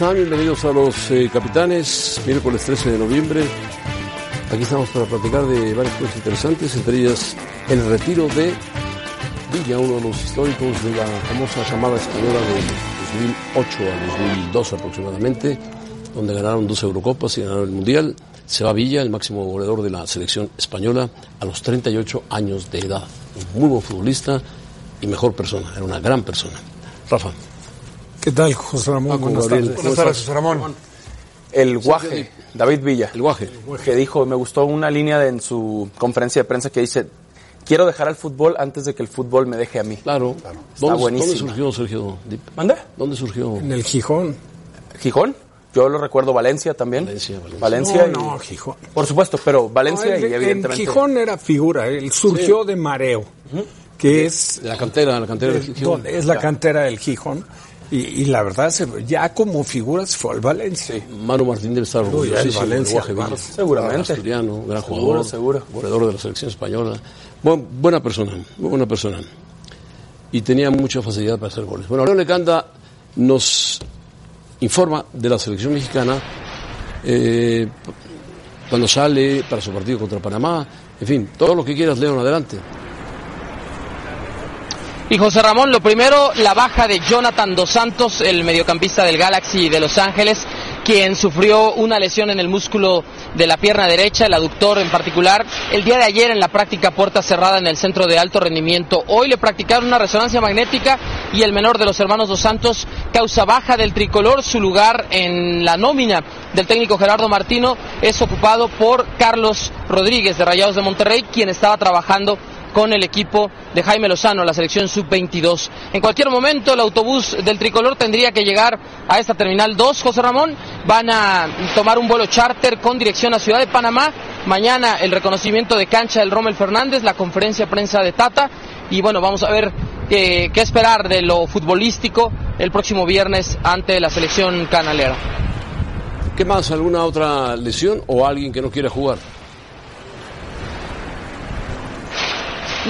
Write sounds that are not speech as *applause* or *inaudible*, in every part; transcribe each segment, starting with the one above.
Están? Bienvenidos a los eh, capitanes, miércoles 13 de noviembre. Aquí estamos para platicar de varias cosas interesantes, entre ellas el retiro de Villa, uno de los históricos de la famosa llamada española de 2008 a 2002 aproximadamente, donde ganaron dos Eurocopas y ganaron el Mundial. Se va Villa, el máximo goleador de la selección española, a los 38 años de edad. Un muy buen futbolista y mejor persona, era una gran persona. Rafa. ¿Qué tal, José Ramón? Paco, Buenas Gabriel, tardes. ¿cómo Buenas tardes? José Ramón. El guaje, David Villa, El guaje. que dijo, me gustó una línea de- en su conferencia de prensa que dice, quiero dejar al fútbol antes de que el fútbol me deje a mí. Claro. Está ¿Dónde, buenísimo. ¿Dónde surgió Sergio. ¿Dónde surgió? En el Gijón. ¿Gijón? Yo lo recuerdo Valencia también. Valencia, Valencia. Valencia no, y- no, Gijón. Por supuesto, pero Valencia No, y en- evidentemente... En Gijón era figura, él surgió de Mareo, que es, De la cantera, la cantera del Gijón. es la cantera del Gijón. Y, y la verdad, ya como figura se fue al Valencia. Manu Martín debe estar orgullosísimo Valencia. Seguramente. Asturiano, gran Seguro, jugador. seguro. Goleador de la selección española. Buen- buena persona, muy buena persona. Y tenía mucha facilidad para hacer goles. Bueno, León Lecanda nos informa de la selección mexicana eh, cuando sale para su partido contra Panamá. En fin, todo lo que quieras, León, adelante. Y José Ramón, lo primero, la baja de Jonathan Dos Santos, el mediocampista del Galaxy de Los Ángeles, quien sufrió una lesión en el músculo de la pierna derecha, el aductor en particular, el día de ayer en la práctica puerta cerrada en el centro de alto rendimiento. Hoy le practicaron una resonancia magnética y el menor de los hermanos Dos Santos causa baja del tricolor. Su lugar en la nómina del técnico Gerardo Martino es ocupado por Carlos Rodríguez de Rayados de Monterrey, quien estaba trabajando con el equipo de Jaime Lozano, la selección sub-22. En cualquier momento el autobús del tricolor tendría que llegar a esta terminal 2, José Ramón. Van a tomar un vuelo charter con dirección a Ciudad de Panamá. Mañana el reconocimiento de cancha del Rommel Fernández, la conferencia de prensa de Tata. Y bueno, vamos a ver eh, qué esperar de lo futbolístico el próximo viernes ante la selección canalera. ¿Qué más? ¿Alguna otra lesión o alguien que no quiere jugar?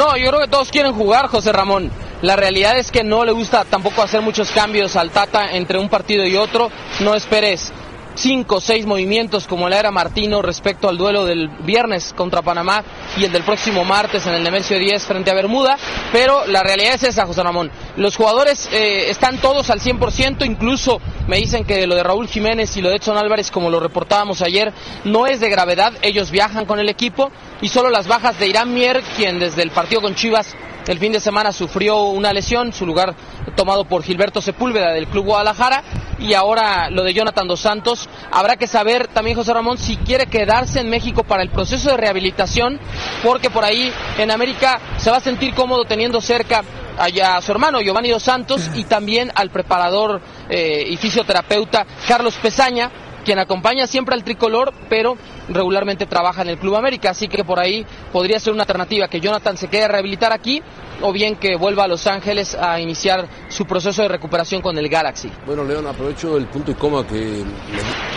No, yo creo que todos quieren jugar, José Ramón. La realidad es que no le gusta tampoco hacer muchos cambios al Tata entre un partido y otro. No esperes cinco o seis movimientos como la era Martino respecto al duelo del viernes contra Panamá y el del próximo martes en el Nemesio 10 frente a Bermuda, pero la realidad es esa, José Ramón. Los jugadores eh, están todos al 100%, incluso me dicen que lo de Raúl Jiménez y lo de Edson Álvarez, como lo reportábamos ayer, no es de gravedad, ellos viajan con el equipo y solo las bajas de Irán Mier, quien desde el partido con Chivas el fin de semana sufrió una lesión, su lugar tomado por Gilberto Sepúlveda del Club Guadalajara y ahora lo de Jonathan Dos Santos. Habrá que saber también José Ramón si quiere quedarse en México para el proceso de rehabilitación, porque por ahí en América se va a sentir cómodo teniendo cerca a su hermano Giovanni Dos Santos y también al preparador eh, y fisioterapeuta Carlos Pesaña, quien acompaña siempre al tricolor, pero regularmente trabaja en el Club América, así que por ahí podría ser una alternativa que Jonathan se quede a rehabilitar aquí o bien que vuelva a Los Ángeles a iniciar su proceso de recuperación con el Galaxy. Bueno, León, aprovecho el punto y coma que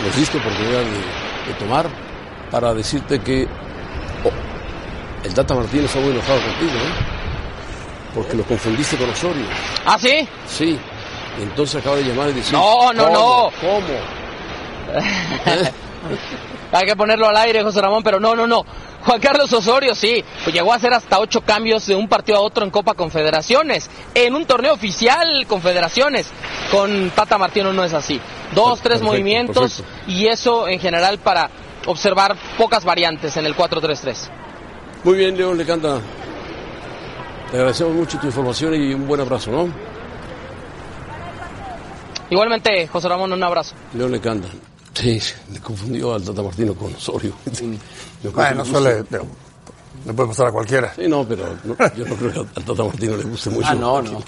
nos diste oportunidad de, de tomar para decirte que oh, el Tata Martínez está muy enojado contigo, ¿eh? Porque lo confundiste con Osorio. ¿Ah, sí? Sí. Entonces acaba de llamar y decir... No, no, ¿cómo? no. ¿Cómo? *laughs* Hay que ponerlo al aire, José Ramón, pero no, no, no. Juan Carlos Osorio, sí, pues llegó a hacer hasta ocho cambios de un partido a otro en Copa Confederaciones. En un torneo oficial, Confederaciones. Con Tata Martino no es así. Dos, tres Perfecto, movimientos perfecto. y eso en general para observar pocas variantes en el 4-3-3. Muy bien, León le canta. Te agradecemos mucho tu información y un buen abrazo, ¿no? Igualmente, José Ramón, un abrazo. León le canta. Sí, le confundió al Tata Martino con Osorio. Yo creo que Bueno, le suele, le puede pasar a cualquiera. Sí, no, pero no, yo no creo que al Tata Martino le guste mucho. Ah, no, no.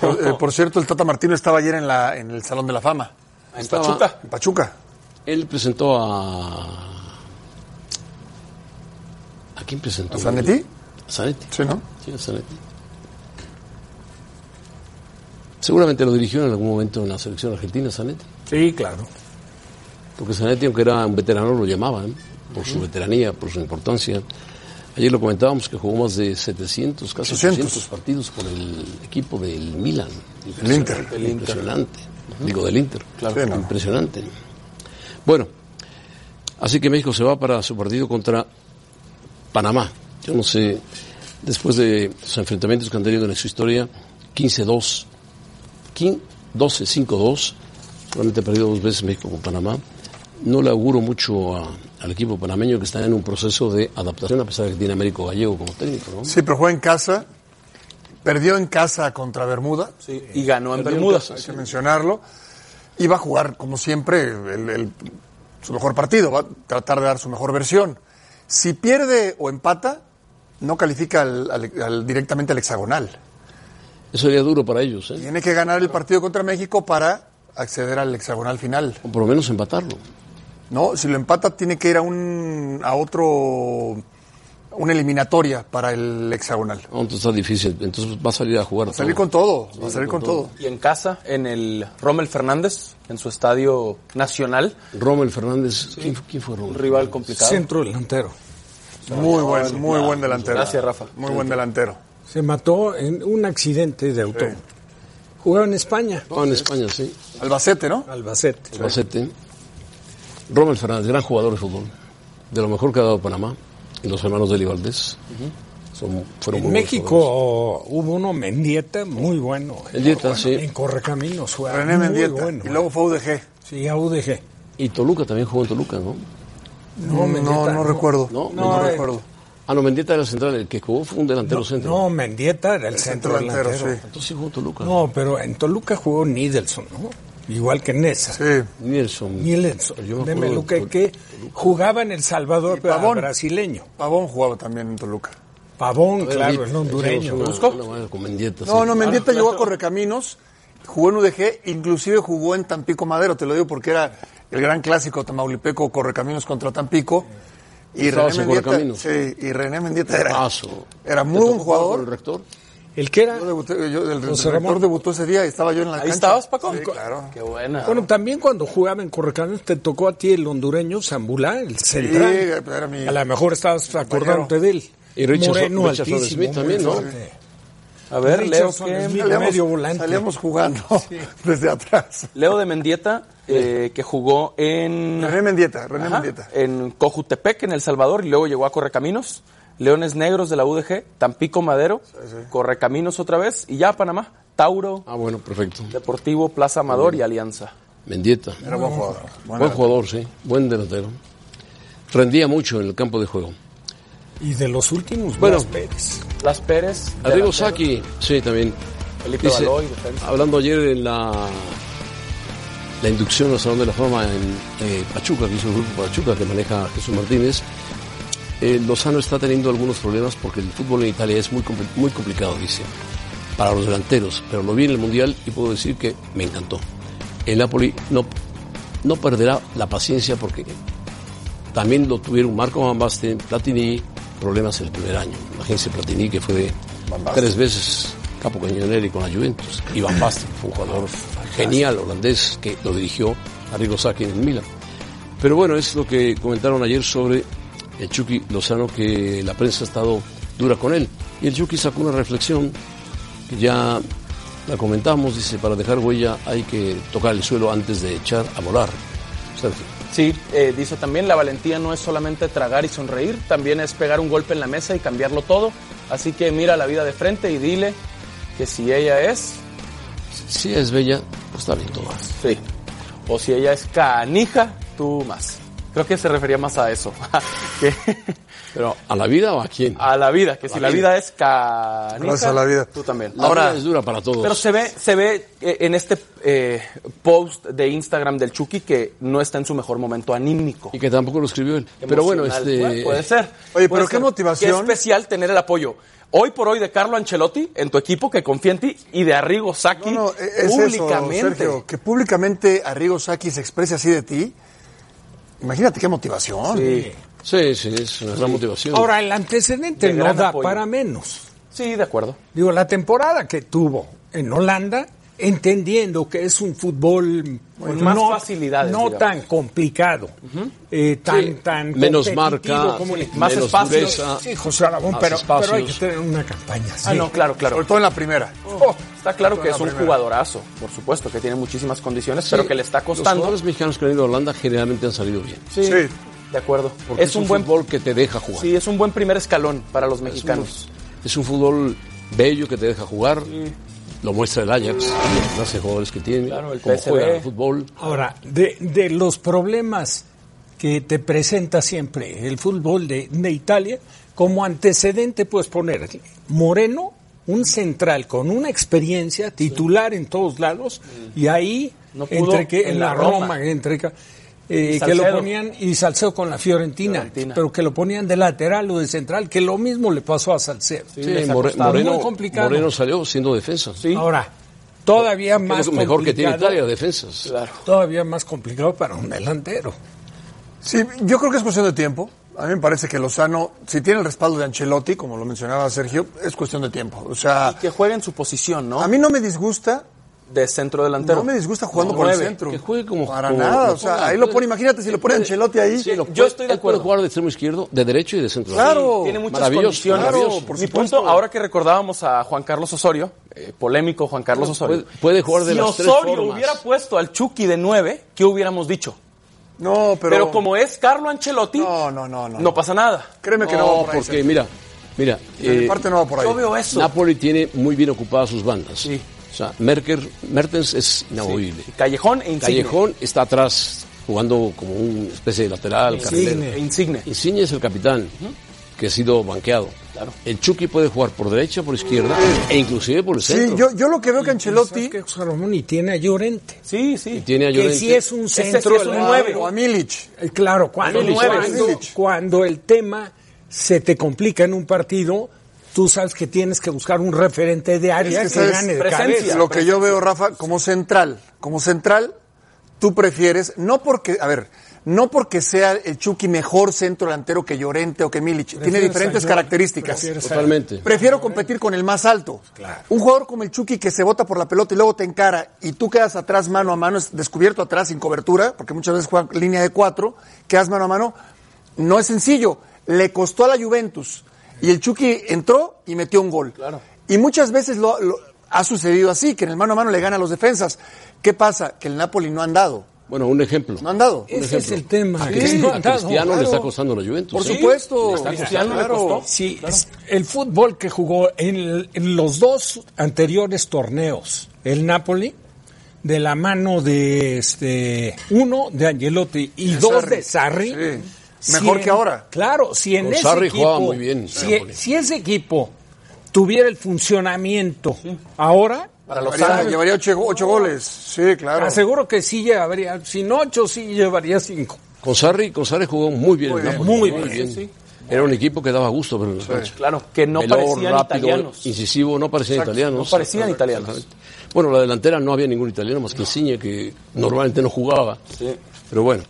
Por, eh, por cierto, el Tata Martino estaba ayer en, la, en el Salón de la Fama, En Estaba- Pachuca. en Pachuca. Él presentó a... ¿A quién presentó? ¿A Zanetti? A Zanetti. Sí, ¿no? Sí, a Zanetti. Seguramente lo dirigió en algún momento en la selección argentina, Zanetti. Sí, claro. Porque Zanetti, aunque era un veterano, lo llamaban por su veteranía, por su importancia. Ayer lo comentábamos que jugó más de 700, casi 800. 800 partidos por el equipo del Milan. El Inter. Impresionante. Digo, del Inter. Sí, no. Impresionante. Bueno, así que México se va para su partido contra Panamá. Yo no sé, después de los enfrentamientos que han tenido en su historia, 15-2, 15 12-5-2, solamente ha perdido dos veces México con Panamá. No le auguro mucho a- al equipo panameño que está en un proceso de adaptación, a pesar de que tiene a Américo Gallego como técnico. ¿no? Sí, pero juega en casa. Perdió en casa contra Bermuda. Sí, y ganó en Bermudas. hay que mencionarlo. Y va a jugar, como siempre, el- el- su mejor partido, va a tratar de dar su mejor versión. Si pierde o empata, no califica al- al- al- directamente al hexagonal. Eso sería duro para ellos, ¿eh? Tiene que ganar el partido contra México para acceder al hexagonal final. o por lo menos empatarlo. No, si lo empata tiene que ir a un a otro una eliminatoria para el hexagonal. No, entonces está difícil, entonces va a salir a jugar. Va a salir todo. con todo, va a salir con todo. Y en casa, en el Rommel Fernández, en su estadio nacional, Rommel Fernández, ¿quién, fu- quién fue un Rommel? rival complicado. Centro delantero. Muy buen, muy buen delantero. Gracias, Rafa. Muy buen delantero. Se mató en un accidente de auto. Jugaba en España, No, en España, sí. Albacete, ¿no? Albacete. Albacete. Rommel Fernández, gran jugador de fútbol. De lo mejor que ha dado Panamá. Y los hermanos de Valdés. Son, fueron En muy buenos jugadores. México hubo uno, Mendieta, muy bueno. Mendieta, sí. En Correcaminos fue René muy Mendieta. bueno. Y luego fue UDG. Sí, a UDG. Y Toluca también jugó en Toluca, ¿no? No, Mendieta, no, no recuerdo. No, No, no, eh, recuerdo. Ah, no, Mendieta era el central. El que jugó fue un delantero centro. No, Mendieta era el, centro, centro delantero, delantero. sí. Entonces sí jugó en Toluca. No, pero en Toluca jugó Nidelson, ¿no? Igual que Nesa. Sí. Nelson. Nidelson. Yo me de acuerdo Meluca, de Tol- que jugaba en El Salvador, Y pero Pavón. brasileño. Pavón jugaba también en Toluca. Pavón, claro, el hondureño. Mendieta, No, sí. no, Mendieta llegó a Correcaminos, jugó en UDG, inclusive jugó en Tampico Madero, te lo digo porque era el gran clásico tamaulipeco Correcaminos contra Tampico. Y René en Mendieta, Correcaminos. sí, y René Mendieta era, era ¿Te muy buen jugador. el rector? El que era, Yo debuté, yo- el, José Ramón. debutó ese día y estaba yo en la ¿Ahí cancha. estabas, Paco? Sí, claro. Qué buena. bueno, también cuando jugaba en Correcaminos te tocó a ti el hondureño Zambulá, el central. era mi- A lo mejor estabas acordándote de él. Y Richardson- Moreno, Richardson altísimo, Smith también, muy ¿no? fuerte. A ver, Leo, Richardson ¿qué- Smith. salíamos, medio volante. salíamos jugando *laughs* *laughs* desde atrás. Leo de Mendieta, eh, que jugó en... René Mendieta, René Ajá, Mendieta. En Cojutepec, en El Salvador, y luego llegó a Correcaminos. Leones Negros de la UDG, Tampico Madero, Correcaminos otra vez, y ya Panamá, Tauro, Ah, bueno, perfecto. Deportivo, Plaza Amador y Alianza. Mendieta. Era buen jugador. Buen jugador, sí. Buen delantero. Rendía mucho en el campo de juego. Y de los últimos, Bueno. Blas Pérez. Las Pérez. Arrigo. Saki, sí, también. Felipe Dice, Baloy, defensa. hablando ayer en la, la inducción al Salón de la Fama en eh, Pachuca, que hizo el grupo Pachuca, que maneja Jesús Martínez, eh, Lozano está teniendo algunos problemas porque el fútbol en Italia es muy, compli- muy complicado, dice, para los delanteros. Pero lo vi en el Mundial y puedo decir que me encantó. El Napoli no, no perderá la paciencia porque también lo tuvieron Marco Van Basten, Platini, problemas el primer año. Imagínense Platini que fue de tres veces capo cañoneri con la Juventus. Y Van Basten fue un jugador genial holandés que lo dirigió Arrigo Sacchi en el Milan. Pero bueno, es lo que comentaron ayer sobre el Chucky Lozano, que la prensa ha estado dura con él. Y el Chucky sacó una reflexión que ya la comentamos, dice, para dejar huella hay que tocar el suelo antes de echar a volar. Sergio. Sí, eh, dice también, la valentía no es solamente tragar y sonreír, también es pegar un golpe en la mesa y cambiarlo todo. Así que mira la vida de frente y dile que si ella es, Si es bella, pues está bien todo. sí. O si ella es canija, tú más. Creo que se refería más a eso. *laughs* que ¿Pero a la vida o a quién? a la vida, que si la vida es canija, Gracias a la vida. tú también. La Ahora- vida es dura para todos. Pero se ve, se ve eh, en este eh, post de Instagram del Chucky que no está en su mejor momento anímico. Y que tampoco lo escribió él. Pero bueno, Emocional. este... Bueno, puede ser. Oye, Puede pero qué motivación. Qué especial tener el apoyo. Hoy por hoy de Carlo Ancelotti en tu equipo que confía en ti y de Arrigo Sacchi No, no, es eso, públicamente. Sergio, que públicamente Arrigo Sacchi se exprese así de ti. Imagínate qué motivación. Sí. Sí, sí, es una gran motivación. Ahora, el antecedente De no da apoyo. para menos. Sí, de acuerdo. Digo, la temporada que tuvo en Holanda, entendiendo que es un fútbol Con más facilidades, no digamos. tan complicado, eh, tan, Sí, tan menos marca, como- sí, más menos espacios. dureza. Sí, José Aragón, pero, pero hay que tener una campaña. Ah, no, claro, claro. Sobre todo en la primera. Oh, está claro que es un primera. jugadorazo, por supuesto, que tiene muchísimas condiciones, pero que le está Los costando. jugadores mexicanos que han ido a Holanda generalmente han salido bien. Sí, Sí. de acuerdo. Porque Es un buen fútbol que te deja jugar. Sí, es un buen primer escalón para los Es un- mexicanos. Es un fútbol bello que te deja jugar. Lo muestra el Ajax, la clase jugadores que tiene, Claro, el cómo PSV. juegan al fútbol. Ahora, de, de los problemas que te presenta siempre el fútbol de, de Italia, como antecedente puedes poner Moreno, un central con una experiencia titular en todos lados, y ahí, No pudo entre que en la Roma. Roma, entre que, eh, Y que lo Salcedo. ponían, y Salcedo con la Fiorentina, Fiorentina. pero que lo ponían de lateral o de central, que lo mismo le pasó a Salcedo. Sí, ha More-. Moreno, Muy complicado. Moreno salió siendo defensa. Sí. Ahora, todavía Que es más lo mejor que tiene Italia, defensas. Claro. Todavía más complicado para un delantero. Sí, yo creo que es cuestión de tiempo. A mí me parece que Lozano, si tiene el respaldo de Ancelotti, como lo mencionaba Sergio, es cuestión de tiempo. O sea, Que juegue en su posición, ¿no? a mí no me disgusta, De centro delantero. no me disgusta jugando No, por el nueve. centro. Que juegue como- Para como nada, lo o sea, ponga. ahí lo pone, imagínate si lo pone Ancelotti ahí. Sí, lo Yo puede- estoy de él puede acuerdo. jugar de extremo izquierdo, de derecho y de centro. Claro. Tiene muchas Maravilloso, condiciones. maravilloso, por Mi punto, ahora que recordábamos a Juan Carlos Osorio, eh, polémico Juan Carlos Osorio. puede- puede jugar de si las tres Osorio formas. hubiera puesto al Chucky de 9, ¿qué hubiéramos dicho? No, pero, Pero, como es Carlo Ancelotti, No, no, no, no. no pasa nada. Créeme que no, No, va por ahí. porque mira, mira, De mi eh, parte no va por ahí. Yo veo eso. Napoli tiene muy bien ocupadas sus bandas. Sí. O sea, Merker, Mertens es inamovible. Callejón e Insigne. Callejón está atrás jugando como una especie de lateral, carrilero. E Insigne. Insigne es el capitán, que ha sido banqueado. Claro. El Chucky puede jugar por derecha, por izquierda e inclusive por el Sí, centro. yo, yo lo que veo que Ancelotti, ¿Sabes qué, José Ramón? Y tiene a Llorente. Sí, sí. Tiene a Que Llorente. si es un Ese sí centro es un del- nueve. o a Milic, Eh, Claro, cuando, Milic, cuando, Milic. cuando el tema se te complica en un partido, tú sabes que tienes que buscar un referente de área Es que, gane de presencia. cabeza. lo que yo veo, Rafa, como central, como central, tú prefieres, no porque, a ver, no porque sea el Chucky mejor centro delantero que Llorente o que Milic, tiene diferentes características. Totalmente. Prefiero competir con el más alto. Un jugador como el Chucky que se bota por la pelota y luego te encara y tú quedas atrás mano a mano, es descubierto atrás sin cobertura, porque muchas veces juegan línea de cuatro, quedas mano a mano, no es sencillo. Le costó a la Juventus y el Chucky entró y metió un gol. Claro. Y muchas veces lo, lo- ha sucedido así, que en el mano a mano le gana a los defensas. ¿Qué pasa? Que el Napoli no han dado. Bueno, un ejemplo. No han dado. Ese es el tema. A Cristiano, le está costando la Juventus. Por ¿sí? supuesto. A Cristiano le costó. Sí, el fútbol que jugó en, en los dos anteriores torneos, el Napoli, de la mano de este uno de Angelotti y De dos Sarri. de Sarri. Sí. Si Mejor en- que ahora. Claro, si en Con ese Sarri equipo, jugaba muy bien, si, ese equipo tuviera el funcionamiento ahora, Para los Llevaría, llevaría ocho, ocho goles. Sí, claro. aseguro que sí llevaría, sin ocho, sí llevaría cinco. Con Sarri, con Sarri jugó muy bien. Muy bien, Napoli, muy bien, sí. Era un equipo que daba gusto ver en la cancha. Claro, que no parecían rápido, italianos. incisivo, no parecían italianos. no parecían italianos. Bueno, la delantera no había ningún italiano más que Insigne, que normalmente no jugaba. Sí. Pero bueno,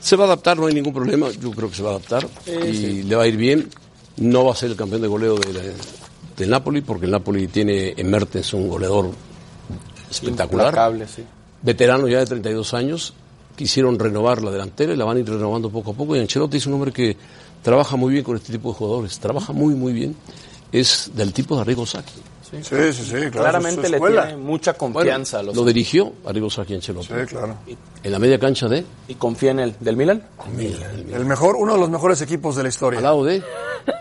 se va a adaptar, no hay ningún problema. Yo creo que se va a adaptar y le va a ir bien. No va a ser el campeón de goleo de del Napoli, porque el Napoli tiene en Mertens un goleador espectacular. Sí. veterano ya de 32 años, quisieron renovar la delantera y la van a ir renovando poco a poco. Y Ancelotti es un hombre que trabaja muy bien con este tipo de jugadores, trabaja muy, muy bien. Es del tipo de Arrigo Sacchi. Sí, sí, sí, claro. Claramente es le tiene mucha Bueno, confianza a los lo dirigió Arriba Saki Ancelotti. Sí, claro. En la media cancha de y confía en él. ¿Del Milan? El mejor, uno de los mejores equipos de la al historia. lado de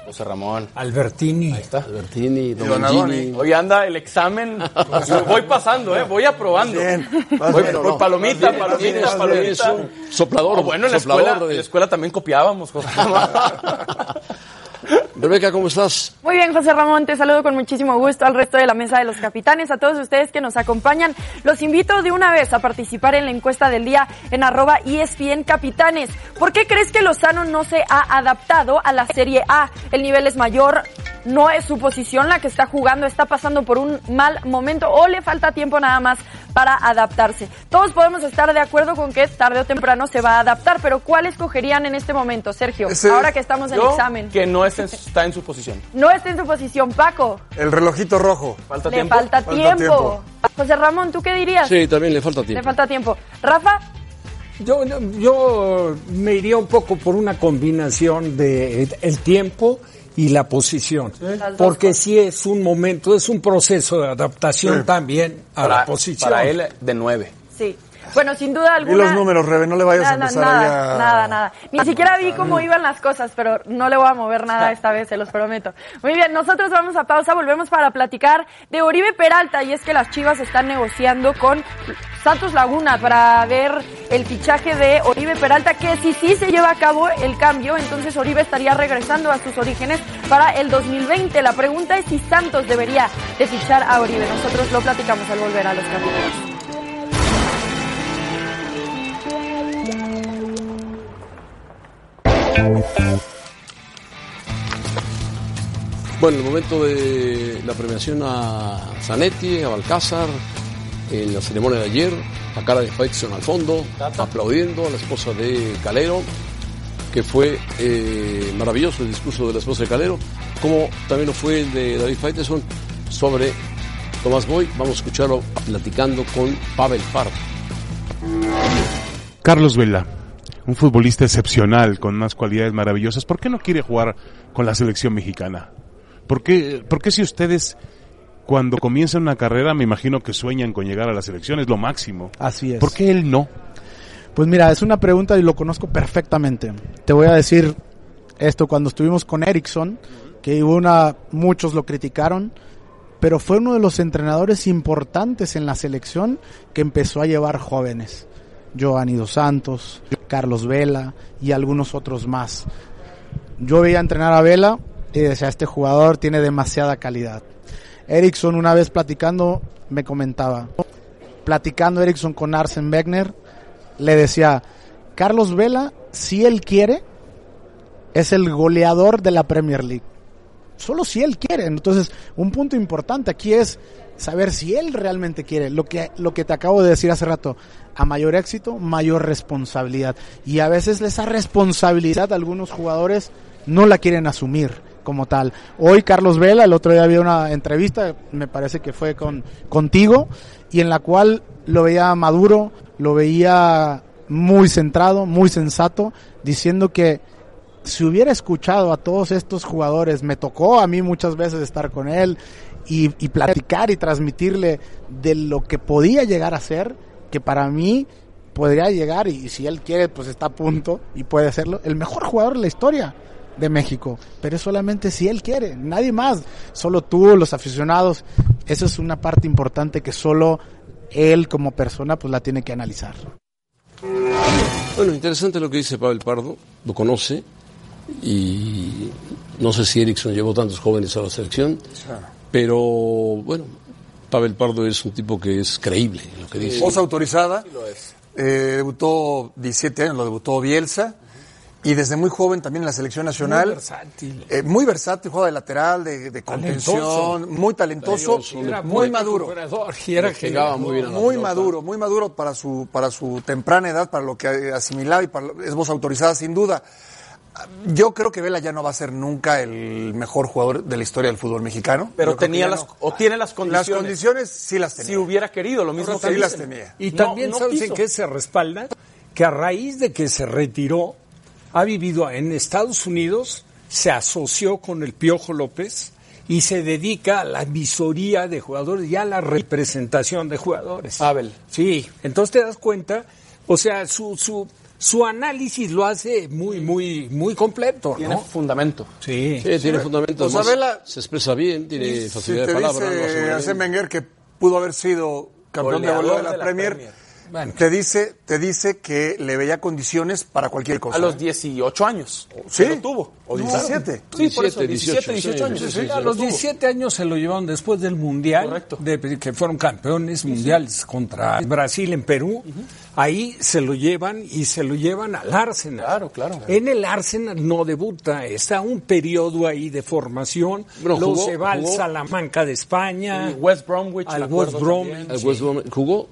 José Ramón. Albertini. Albertini, Donadoni. Domangini. Hoy anda el examen. *laughs* Voy pasando, ¿eh? Voy aprobando. Bien, Voy bien. palomita, bien palomita, palomita. soplador, No, bueno, en la, soplador escuela, de- en la escuela también copiábamos. José Ramón. *laughs* Rebeca, ¿cómo estás? Muy bien, José Ramón, te saludo con muchísimo gusto al resto de la mesa de los capitanes, a todos ustedes que nos acompañan. Los invito de una vez a participar en la encuesta del día en arroba ESPN Capitanes. ¿Por qué crees que Lozano no se ha adaptado a la Serie A? El nivel es mayor, no es su posición la que está jugando, está pasando por un mal momento o le falta tiempo nada más para adaptarse. Todos podemos estar de acuerdo con que tarde o temprano se va a adaptar, pero ¿cuál escogerían en este momento, Sergio? Ese- Ahora que estamos en Yo, examen. que no es en- está en su posición. No está en su posición, Paco. El relojito rojo. Falta Le tiempo. falta, Falta tiempo. tiempo. José Ramón, ¿tú qué dirías? Sí, también le falta Le tiempo. falta tiempo. Rafa, Yo, yo me iría un poco por una combinación de el tiempo y la posición. Porque si es un momento, es un proceso de adaptación Sí. también a Para, la posición. para él, de nueve. sí. Bueno, sin duda Y alguna. los números, Rebe, no le vayas a Nada, empezar nada, ahí a... nada, nada. Ni siquiera vi cómo iban las cosas, pero no le voy a mover nada *laughs* esta vez, se los prometo. Muy bien, nosotros vamos a pausa, volvemos para platicar de Oribe Peralta y es que las Chivas están negociando con Santos Laguna para ver el fichaje de Oribe Peralta, que si sí se lleva a cabo el cambio, entonces Oribe estaría regresando a sus orígenes para el 2020. La pregunta es si Santos debería de fichar a Oribe. Nosotros lo platicamos al volver a los capítulos. Bueno, el momento de la premiación a Zanetti, a Balcázar, en la ceremonia de ayer, la cara de Faison al fondo, aplaudiendo a la esposa de Calero, que fue eh, maravilloso el discurso de la esposa de Calero, como también lo fue el de David Faiteson sobre Tomás Boy. Vamos a escucharlo platicando con Pavel Pardo. Carlos Vela, un futbolista excepcional con unas cualidades maravillosas, ¿por qué no quiere jugar con la selección mexicana? ¿Por qué, por qué si ustedes cuando comienzan una carrera me imagino que sueñan con llegar a la selección, es lo máximo? Así es. ¿Por qué él no? Pues mira, es una pregunta y lo conozco perfectamente. Te voy a decir esto cuando estuvimos con Erickson, que hubo una, muchos lo criticaron, pero fue uno de los entrenadores importantes en la selección que empezó a llevar jóvenes. Giovanni Dos Santos, Carlos Vela y algunos otros más. Yo veía entrenar a Vela y decía, este jugador tiene demasiada calidad. Erickson una vez platicando me comentaba, platicando Erickson con Arsen Wegener, le decía, Carlos Vela, si él quiere, es el goleador de la Premier League. Solo si él quiere. Entonces, un punto importante aquí es saber si él realmente quiere. Lo que, lo que te acabo de decir hace rato, a mayor éxito, mayor responsabilidad. Y a veces esa responsabilidad algunos jugadores no la quieren asumir como tal. Hoy Carlos Vela, el otro día había una entrevista, me parece que fue con contigo, y en la cual lo veía maduro, lo veía muy centrado, muy sensato, diciendo que si hubiera escuchado a todos estos jugadores, me tocó a mí muchas veces estar con él y, y platicar y transmitirle de lo que podía llegar a ser, que para mí podría llegar, y si él quiere, pues está a punto y puede hacerlo, el mejor jugador de la historia de México, pero es solamente si él quiere, nadie más, solo tú, los aficionados, eso es una parte importante que solo él como persona pues la tiene que analizar. Bueno, interesante lo que dice Pavel Pardo, lo conoce y no sé si Erickson llevó tantos jóvenes a la selección, pero bueno, Pavel Pardo es un tipo que es creíble en lo que dice. Voz autorizada. Eh, debutó 17 años, lo debutó Bielsa. Y desde muy joven también en la selección nacional. Muy versátil. Eh, muy versátil, juega de lateral, de, de contención, muy talentoso, Era muy maduro. y era genial. muy bien a la Muy pelota. maduro, muy maduro para su, para su temprana edad, para lo que asimilaba y para, es voz autorizada sin duda. Yo creo que Vela ya no va a ser nunca el mejor jugador de la historia del fútbol mexicano. Pero tenía las, no. o tiene las Las condiciones. condiciones sí las tenía. Si hubiera querido, lo mismo que sí las tenía. Y No, también, no ¿sabes en qué se respalda? Que a raíz de que se retiró, ha vivido en Estados Unidos, se asoció con el Piojo López y se dedica a la visoría de jugadores y a la representación de jugadores. Abel. Sí, entonces te das cuenta, o sea, su, su, su análisis lo hace muy, muy, muy completo, Tiene ¿no? fundamento. Sí. Sí, tiene fundamento. Pues, Abela- se expresa bien, tiene Si facilidad te de palabra. dice bien. Arsène Wenger que pudo haber sido campeón de goleo de la, de la Premier, Premier. Bueno. te dice te dice que le veía condiciones para cualquier cosa. A los ¿eh? 18 años. ¿Sí? Lo tuvo. O No. 17. Sí, por eso, 17, 17, 18 sí, años. sí, Sí, sí, A sí. los 17 años se lo llevaron después del Mundial, Correcto. de- que fueron campeones mundiales contra Brasil en Perú. Ahí se lo llevan y se lo llevan al Arsenal. Claro, claro. En el Arsenal no debuta, está un periodo ahí de formación. Bueno, Luego jugó- se va al jugó- Salamanca de España. West Bromwich, al West Bromwich. El West Brom jugó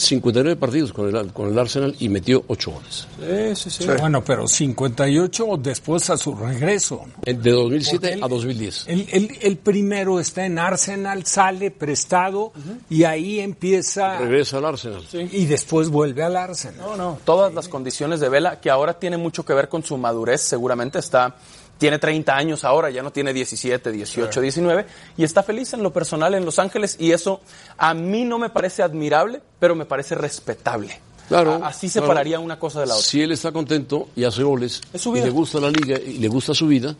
59 partidos con el, con el Arsenal y metió 8 goles. Sí, sí, sí. Bueno, pero 58 después a su regreso. ¿no? De 2007 Porque él- a 2010. El, el- el primero está en Arsenal, sale prestado y ahí empieza Regresa al Arsenal. y después vuelve al Arsenal. No, no, todas las condiciones de Vela, que ahora tiene mucho que ver con su madurez, seguramente está, tiene 30 años ahora, ya no tiene 17, 18, 19, y está feliz en lo personal en Los Ángeles, y eso a mí no me parece admirable, pero me parece respetable. Claro, Así claro. separaría una cosa de la otra. Si él está contento y hace goles y le gusta la liga y le gusta su vida,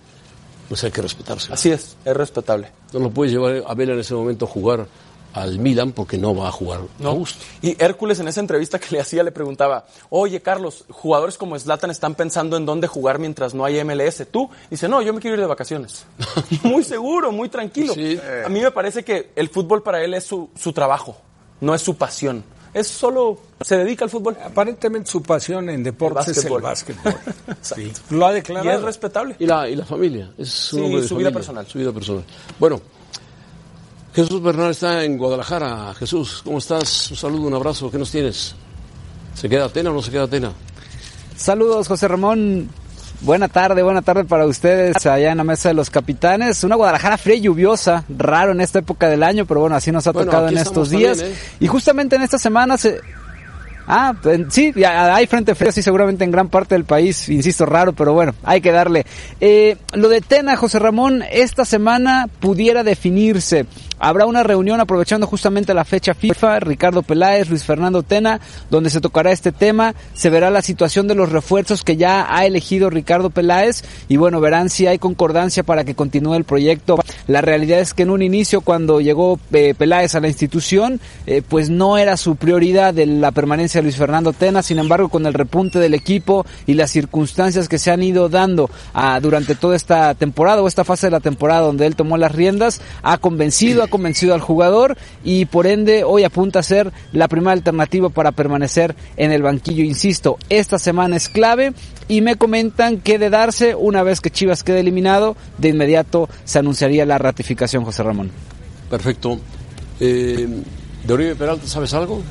pues hay que respetarse. Así es, es respetable. No lo puedes llevar a Vela en ese momento a jugar al Milan porque no va a jugar a gusto. Y Hércules en esa entrevista que le hacía le preguntaba, oye Carlos, jugadores como Zlatan están pensando en dónde jugar mientras no hay MLS. ¿Tú? Dice, no, yo me quiero ir de vacaciones. *laughs* muy seguro, muy tranquilo. Sí. A mí me parece que el fútbol para él es su, su trabajo, no es su pasión. Es solo, se dedica al fútbol. Aparentemente su pasión en deportes es el básquetbol. *laughs* Sí, Lo ha Y declarado. es respetable. Y la, y la familia, es un Sí, su vida personal. Su vida personal. Bueno, Jesús Bernal está en Guadalajara. Jesús, ¿cómo estás? Un saludo, un abrazo. ¿Qué nos tienes? ¿Se queda Atena o no se queda Atena? Saludos, José Ramón. Buena tarde, buena tarde para ustedes allá en la mesa de los capitanes. Una Guadalajara fría y lluviosa, raro en esta época del año, pero bueno, así nos ha Bueno, tocado en estos días. también, ¿eh? Y justamente en esta semana se... Ah, sí, hay frente frío, sí, seguramente en gran parte del país, insisto, raro, pero bueno, hay que darle. Eh, lo de Tena, José Ramón, esta semana pudiera definirse. Habrá una reunión aprovechando justamente la fecha FIFA, Ricardo Peláez, Luis Fernando Tena, donde se tocará este tema, se verá la situación de los refuerzos que ya ha elegido Ricardo Peláez. Y bueno, verán si hay concordancia para que continúe el proyecto. La realidad es que en un inicio cuando llegó eh, Peláez a la institución, eh, pues no era su prioridad la permanencia de Luis Fernando Tena, sin embargo con el repunte del equipo y las circunstancias que se han ido dando ah, durante toda esta temporada o esta fase de la temporada donde él tomó las riendas, ha convencido, ha convencido al jugador y por ende hoy apunta a ser la primera alternativa para permanecer en el banquillo. Insisto, esta semana es clave y me comentan que de darse una vez que Chivas quede eliminado, de inmediato se anunciaría la ratificación, José Ramón. Perfecto. Eh, ¿De Oribe Peralta sabes algo?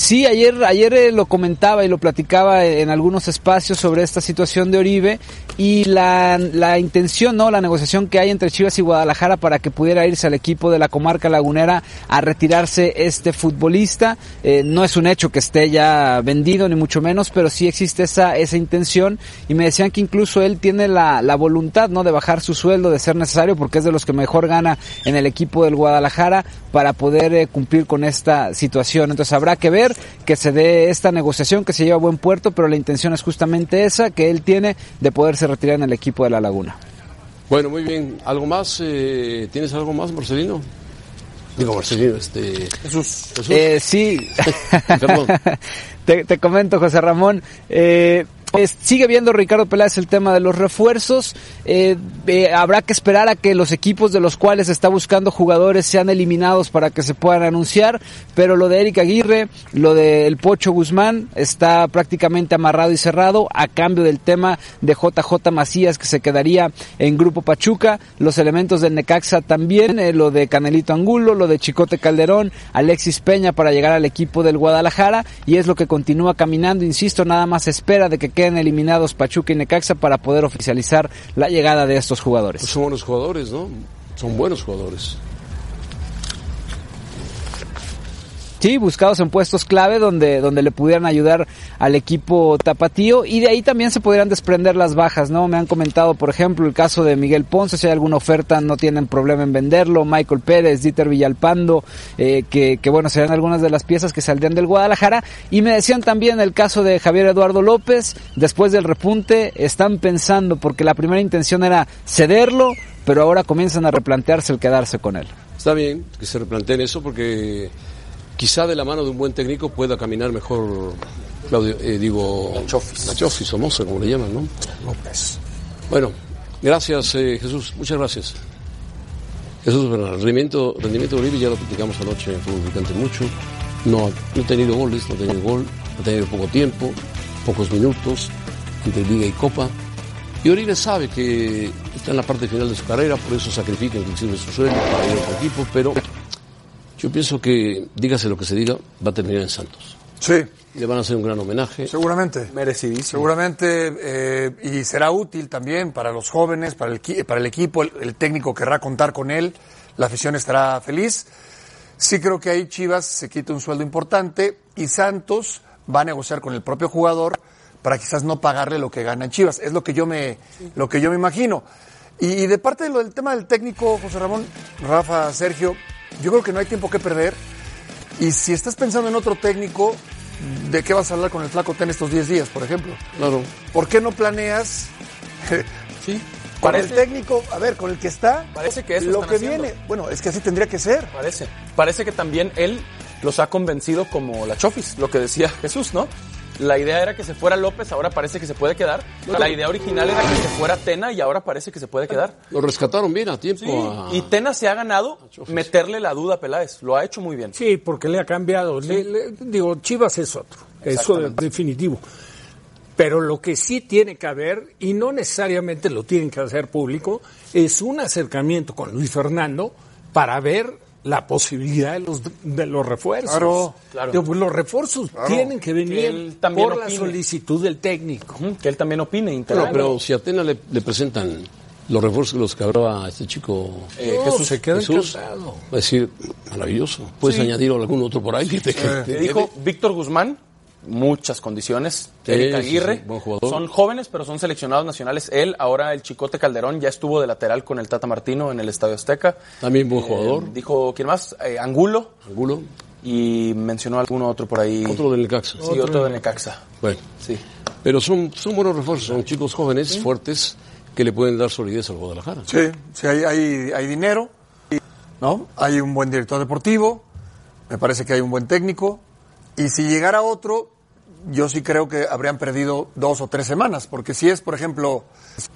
Sí, ayer, ayer eh, lo comentaba y lo platicaba en algunos espacios sobre esta situación de Oribe y la, la intención, ¿no? La negociación que hay entre Chivas y Guadalajara para que pudiera irse al equipo de la comarca lagunera a retirarse este futbolista. Eh, no es un hecho que esté ya vendido, ni mucho menos, pero sí existe esa, esa intención y me decían que incluso él tiene la, la voluntad, ¿no? De bajar su sueldo de ser necesario porque es de los que mejor gana en el equipo del Guadalajara para poder eh, cumplir con esta situación. Entonces habrá que ver que se dé esta negociación que se lleva a buen puerto, pero la intención es justamente esa que él tiene de poderse retirar en el equipo de la Laguna. Bueno, muy bien. ¿Algo más? Eh, ¿Tienes algo más, Marcelino? Digo, Marcelino, este... Jesús. Jesús. Eh, sí. *laughs* Perdón. *laughs* te, te comento, José Ramón. Eh, es- sigue viendo Ricardo Peláez el tema de los refuerzos. Eh, habrá que esperar a que los equipos de los cuales está buscando jugadores sean eliminados para que se puedan anunciar. Pero lo de Eric Aguirre, lo del Pocho Guzmán está prácticamente amarrado y cerrado a cambio del tema de JJ Macías que se quedaría en Grupo Pachuca. Los elementos del Necaxa también, eh, lo de Canelito Angulo, lo de Chicote Calderón, Alexis Peña para llegar al equipo del Guadalajara y es lo que continúa caminando, insisto, nada más espera de que queden eliminados Pachuca y Necaxa para poder oficializar la llegada de estos jugadores. Pues son buenos jugadores, ¿no? Son buenos jugadores. Sí, buscados en puestos clave donde, donde le pudieran ayudar al equipo tapatío y de ahí también se podrían desprender las bajas, ¿no? Me han comentado, por ejemplo, el caso de Miguel Ponce, si hay alguna oferta no tienen problema en venderlo, Michael Pérez, Dieter Villalpando, eh, que, que bueno, serían algunas de las piezas que saldrían del Guadalajara y me decían también el caso de Javier Eduardo López, después del repunte están pensando porque la primera intención era cederlo, pero ahora comienzan a replantearse el quedarse con él. Está bien que se replanteen eso porque quizá de la mano de un buen técnico pueda caminar mejor, Claudio, eh, digo, la Chofis. La Chofis, Somoza, como le llaman, ¿no? López. Bueno, gracias eh, Jesús, muchas gracias. Jesús Bernal, rendimiento, rendimiento de Bolivia ya lo platicamos anoche en Fútbol Picante mucho. No, no ha tenido goles, no ha tenido gol, ha tenido poco tiempo, pocos minutos entre Liga y Copa. Y Oribe sabe que está en la parte final de su carrera, por eso sacrifica inclusive su sueldo para ir a otro equipo, pero yo pienso que, dígase lo que se diga, va a terminar en Santos. Sí, Le van a hacer un gran homenaje. seguramente. Merecidísimo. Seguramente, eh, y será útil también para los jóvenes, para el, para el equipo, el, el técnico querrá contar con él, la afición estará feliz. Sí creo que ahí Chivas se quita un sueldo importante y Santos va a negociar con el propio jugador para quizás no pagarle lo que gana en Chivas. Es lo que yo me, lo que yo me imagino. Y, y de parte de lo del tema del técnico, José Ramón, Rafa, Sergio, yo creo que no hay tiempo que perder. Y si estás pensando en otro técnico, ¿de qué vas a hablar con el flaco Ten estos 10 días, por ejemplo? Claro. ¿Por qué no planeas *laughs* Sí. con el técnico, a ver, con el que está, parece que eso lo que haciendo. viene? Bueno, es que así tendría que ser. Parece. Parece que también él los ha convencido como la Chofis, lo que decía Jesús, ¿no? La idea era que se fuera López, ahora parece que se puede quedar. La idea original era que se fuera Tena y ahora parece que se puede quedar. Lo rescataron bien a tiempo. Sí, a- y Tena se ha ganado meterle la duda a Peláez. Lo ha hecho muy bien. Sí, porque le ha cambiado. Le- le- digo, Chivas es otro. Eso es definitivo. Pero lo que sí tiene que haber, y no necesariamente lo tienen que hacer público, es un acercamiento con Luis Fernando para ver la posibilidad de los, de los refuerzos. Claro, claro. Digo, pues los refuerzos tienen que venir Que por la solicitud del técnico. Que él también opine, intervenga. pero si a Tena le, le presentan los refuerzos los que hablaba este chico Eh, No, Jesús, se queda Jesús, encantado. va a decir, maravilloso. ¿Puedes añadir algún otro por ahí? que te- que dijo? Víctor Guzmán, muchas condiciones. Sí, sí, Aguirre, buen jugador. son jóvenes, pero son seleccionados nacionales. Él, ahora el Chicote Calderón, ya estuvo de lateral con el Tata Martino en el Estadio Azteca. También buen Eh, jugador. dijo, ¿quién más? Eh, Angulo. Angulo. Y mencionó alguno otro por ahí. Otro del Necaxa. Sí, otro de Necaxa. Bueno, Sí. pero son, son buenos refuerzos, son chicos jóvenes, fuertes, que le pueden dar solidez al Guadalajara. Sí, sí, hay, hay, hay dinero, ¿no? Hay un buen director deportivo, me parece que hay un buen técnico, y si llegara otro, yo sí creo que habrían perdido dos o tres semanas, porque si es, por ejemplo,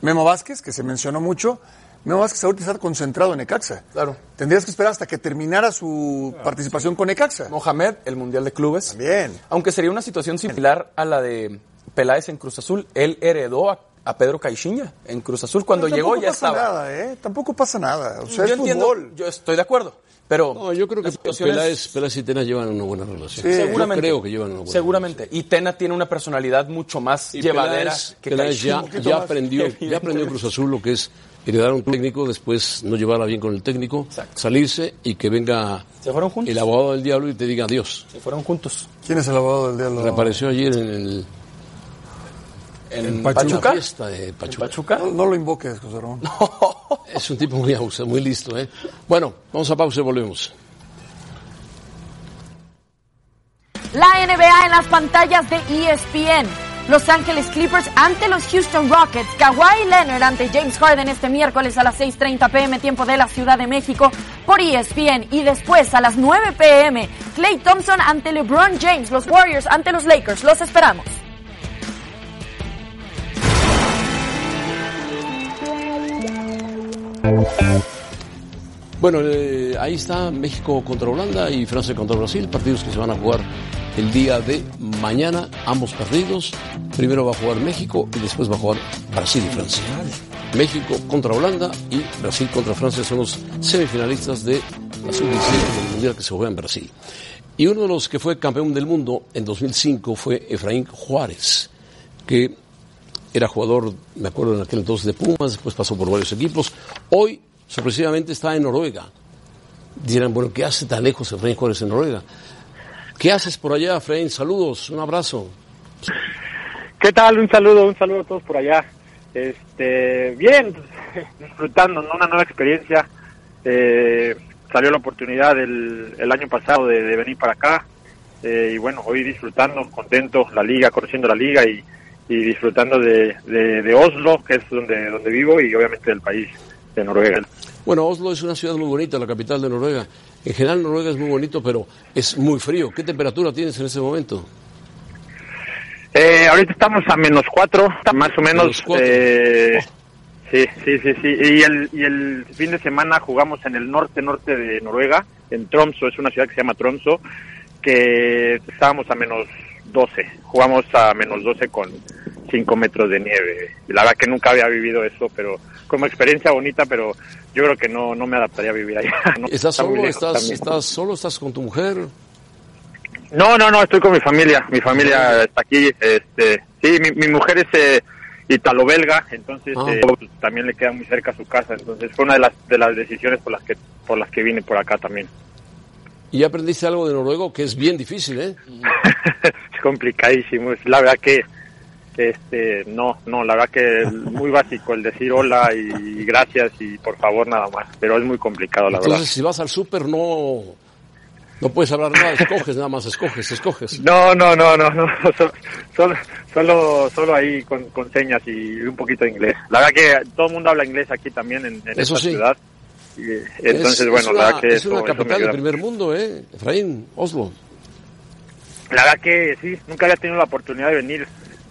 Memo Vázquez, que se mencionó mucho, Memo Vázquez ahorita está concentrado en Necaxa. Claro. Tendrías que esperar hasta que terminara su participación con Necaxa. Mohamed, el Mundial de Clubes. Bien. Aunque sería una situación similar a la de Peláez en Cruz Azul. Él heredó a, a Pedro Caixinha en Cruz Azul. Cuando llegó tampoco ya pasa estaba. nada, ¿eh? Tampoco pasa nada. O sea, yo es entiendo, fútbol. yo estoy de acuerdo. Pero No, yo creo que Peláez, Peláez y Tena llevan una buena relación. Sí. seguramente. Yo creo que llevan una buena Seguramente. Y Tena tiene una personalidad mucho más Y llevadera Peláez, que Peláez ya, ya aprendió, ya aprendió en Cruz Azul lo que es heredar a un técnico, después no llevarla bien con el técnico, Exacto. salirse y que venga Se fueron juntos. el abogado del diablo y te diga adiós. Se fueron juntos. ¿Quién es el abogado del diablo? Reapareció ayer en el En, en Pachuca. la fiesta de ¿En Pachuca. No, no lo invoques, José Ramón. *laughs* Es un tipo muy abuso, muy listo, ¿eh? Bueno, vamos a pausa y volvemos. La NBA en las pantallas de ESPN. Los Ángeles Clippers ante los Houston Rockets. Kawhi Leonard ante James Harden este miércoles a las 6.30 pm tiempo de la Ciudad de México por ESPN. Y después a las 9 pm Clay Thompson ante LeBron James. Los Warriors ante los Lakers. Los esperamos. Bueno, eh, ahí está México contra Holanda y Francia contra Brasil, partidos que se van a jugar el día de mañana, ambos partidos. Primero va a jugar México y después va a jugar Brasil y Francia. México contra Holanda y Brasil contra Francia son los semifinalistas de la sub-17 del Mundial que se juega en Brasil. Y uno de los que fue campeón del mundo en 2005 fue Efraín Juárez, que era jugador, me acuerdo en aquel entonces de Pumas, después pasó por varios equipos. Hoy, sorpresivamente, está en Noruega. Dirán, bueno, ¿qué hace tan lejos Efraín Juárez en Noruega? ¿Qué haces por allá, Efraín? Saludos, un abrazo. ¿Qué tal? Un saludo, un saludo a todos por allá. Este, bien, *laughs* disfrutando ¿no? una nueva experiencia. Eh, salió la oportunidad el, el año pasado de, de venir para acá. Eh, y bueno, hoy disfrutando, contento, la liga, conociendo la liga y, y disfrutando de, de, de Oslo, que es donde, donde vivo, y obviamente del país de Noruega. Bueno, Oslo es una ciudad muy bonita, la capital de Noruega. En general Noruega es muy bonito, pero es muy frío. ¿Qué temperatura tienes en ese momento? Eh, ahorita estamos a menos cuatro, más o menos. Eh, sí, sí, sí, sí. Y el, y el fin de semana jugamos en el norte-norte de Noruega, en Tromso, es una ciudad que se llama Tromso, que estábamos a menos 12. Jugamos a menos 12 con 5 metros de nieve. La verdad que nunca había vivido eso, pero como experiencia bonita, pero yo creo que no, no me adaptaría a vivir allá. ¿no? ¿Estás solo? ¿Estás. ¿Estás solo? ¿Estás con tu mujer? No, no, no, estoy con mi familia. Mi familia está aquí. Este, sí, mi, mi mujer es eh, italo-belga, entonces Ah. eh, pues, también le queda muy cerca su casa. Entonces fue una de las de las decisiones por las que por las que vine por acá también. ¿Y ya aprendiste algo de noruego? Que es bien difícil, ¿eh? es *laughs* complicadísimo. Es la verdad que este no, no, la verdad que es muy básico el decir hola y gracias y por favor nada más, pero es muy complicado la Entonces, verdad. si vas al súper, no, no puedes hablar nada, escoges, nada más escoges, escoges. No, no, no, no, no, *laughs* so- solo, solo, solo ahí con, con señas y un poquito de inglés. La verdad que todo el mundo habla inglés aquí también en, en Eso esta sí. ciudad. Entonces, es, bueno, es la una, verdad que es una eso capital del primer mundo, ¿eh? Efraín, Oslo. La verdad que sí, nunca había tenido la oportunidad de venir